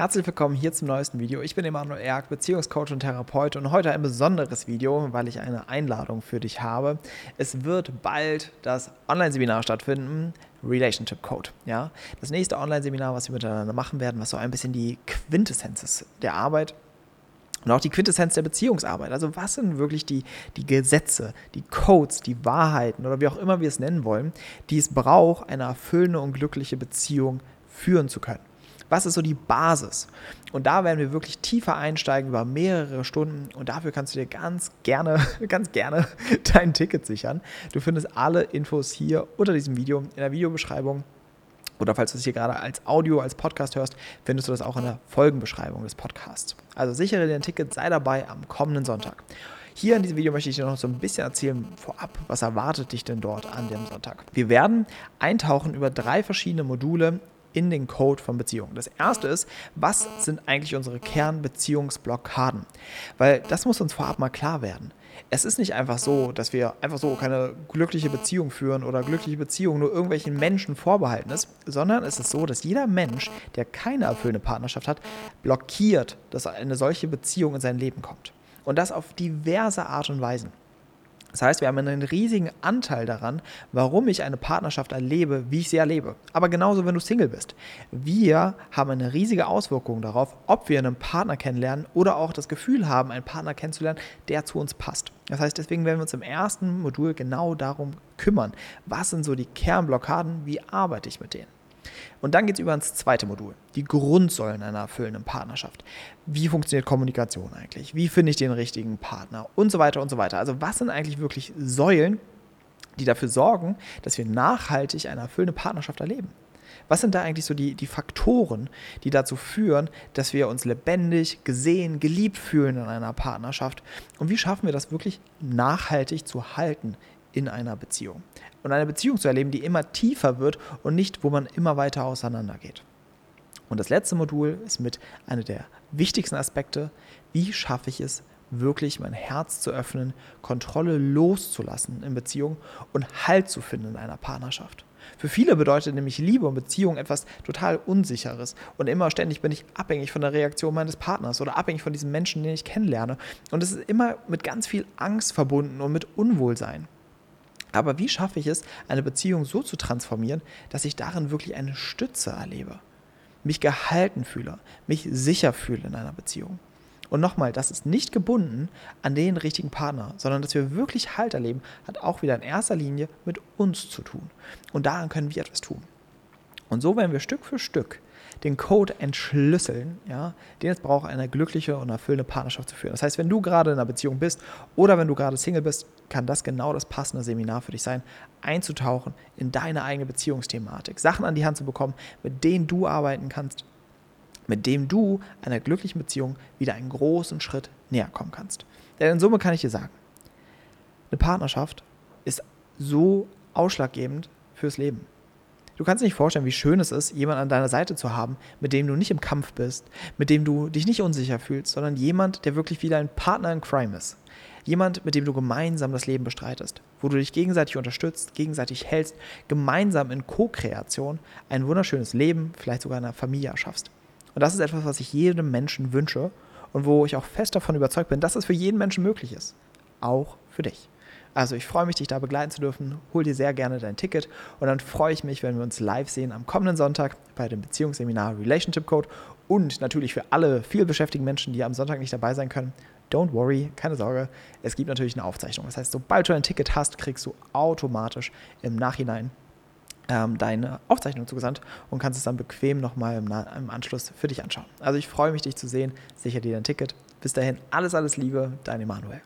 Herzlich willkommen hier zum neuesten Video. Ich bin Emanuel Erk, Beziehungscoach und Therapeut und heute ein besonderes Video, weil ich eine Einladung für dich habe. Es wird bald das Online-Seminar stattfinden, Relationship Code. Ja? Das nächste Online-Seminar, was wir miteinander machen werden, was so ein bisschen die Quintessenz ist der Arbeit und auch die Quintessenz der Beziehungsarbeit. Also was sind wirklich die, die Gesetze, die Codes, die Wahrheiten oder wie auch immer wir es nennen wollen, die es braucht, eine erfüllende und glückliche Beziehung führen zu können. Was ist so die Basis? Und da werden wir wirklich tiefer einsteigen über mehrere Stunden und dafür kannst du dir ganz gerne, ganz gerne dein Ticket sichern. Du findest alle Infos hier unter diesem Video in der Videobeschreibung. Oder falls du es hier gerade als Audio, als Podcast hörst, findest du das auch in der Folgenbeschreibung des Podcasts. Also sichere dir ein Ticket, sei dabei am kommenden Sonntag. Hier in diesem Video möchte ich dir noch so ein bisschen erzählen vorab, was erwartet dich denn dort an dem Sonntag. Wir werden eintauchen über drei verschiedene Module in den Code von Beziehungen. Das erste ist, was sind eigentlich unsere Kernbeziehungsblockaden? Weil das muss uns vorab mal klar werden. Es ist nicht einfach so, dass wir einfach so keine glückliche Beziehung führen oder glückliche Beziehung nur irgendwelchen Menschen vorbehalten ist, sondern es ist so, dass jeder Mensch, der keine erfüllende Partnerschaft hat, blockiert, dass eine solche Beziehung in sein Leben kommt. Und das auf diverse Art und Weisen. Das heißt, wir haben einen riesigen Anteil daran, warum ich eine Partnerschaft erlebe, wie ich sie erlebe. Aber genauso, wenn du Single bist. Wir haben eine riesige Auswirkung darauf, ob wir einen Partner kennenlernen oder auch das Gefühl haben, einen Partner kennenzulernen, der zu uns passt. Das heißt, deswegen werden wir uns im ersten Modul genau darum kümmern. Was sind so die Kernblockaden? Wie arbeite ich mit denen? Und dann geht es über ins zweite Modul, die Grundsäulen einer erfüllenden Partnerschaft. Wie funktioniert Kommunikation eigentlich? Wie finde ich den richtigen Partner? Und so weiter und so weiter. Also was sind eigentlich wirklich Säulen, die dafür sorgen, dass wir nachhaltig eine erfüllende Partnerschaft erleben? Was sind da eigentlich so die, die Faktoren, die dazu führen, dass wir uns lebendig, gesehen, geliebt fühlen in einer Partnerschaft? Und wie schaffen wir das wirklich nachhaltig zu halten in einer Beziehung. Und eine Beziehung zu erleben, die immer tiefer wird und nicht, wo man immer weiter auseinandergeht. Und das letzte Modul ist mit einer der wichtigsten Aspekte, wie schaffe ich es, wirklich mein Herz zu öffnen, Kontrolle loszulassen in Beziehung und Halt zu finden in einer Partnerschaft. Für viele bedeutet nämlich Liebe und Beziehung etwas total Unsicheres. Und immer ständig bin ich abhängig von der Reaktion meines Partners oder abhängig von diesem Menschen, den ich kennenlerne. Und es ist immer mit ganz viel Angst verbunden und mit Unwohlsein. Aber wie schaffe ich es, eine Beziehung so zu transformieren, dass ich darin wirklich eine Stütze erlebe? Mich gehalten fühle, mich sicher fühle in einer Beziehung. Und nochmal, das ist nicht gebunden an den richtigen Partner, sondern dass wir wirklich Halt erleben, hat auch wieder in erster Linie mit uns zu tun. Und daran können wir etwas tun. Und so werden wir Stück für Stück den Code entschlüsseln, ja, den es braucht, eine glückliche und erfüllende Partnerschaft zu führen. Das heißt, wenn du gerade in einer Beziehung bist oder wenn du gerade Single bist, kann das genau das passende Seminar für dich sein, einzutauchen in deine eigene Beziehungsthematik, Sachen an die Hand zu bekommen, mit denen du arbeiten kannst, mit dem du einer glücklichen Beziehung wieder einen großen Schritt näher kommen kannst. Denn in Summe kann ich dir sagen, eine Partnerschaft ist so ausschlaggebend fürs Leben. Du kannst dir nicht vorstellen, wie schön es ist, jemanden an deiner Seite zu haben, mit dem du nicht im Kampf bist, mit dem du dich nicht unsicher fühlst, sondern jemand, der wirklich wie dein Partner in Crime ist. Jemand, mit dem du gemeinsam das Leben bestreitest, wo du dich gegenseitig unterstützt, gegenseitig hältst, gemeinsam in Co-Kreation ein wunderschönes Leben, vielleicht sogar eine Familie erschaffst. Und das ist etwas, was ich jedem Menschen wünsche und wo ich auch fest davon überzeugt bin, dass es für jeden Menschen möglich ist. Auch für dich. Also ich freue mich, dich da begleiten zu dürfen. Hol dir sehr gerne dein Ticket und dann freue ich mich, wenn wir uns live sehen am kommenden Sonntag bei dem Beziehungsseminar Relationship Code und natürlich für alle viel beschäftigten Menschen, die am Sonntag nicht dabei sein können. Don't worry, keine Sorge, es gibt natürlich eine Aufzeichnung. Das heißt, sobald du ein Ticket hast, kriegst du automatisch im Nachhinein ähm, deine Aufzeichnung zugesandt und kannst es dann bequem nochmal im, im Anschluss für dich anschauen. Also ich freue mich, dich zu sehen. Sicher dir dein Ticket. Bis dahin, alles, alles Liebe, dein Emanuel.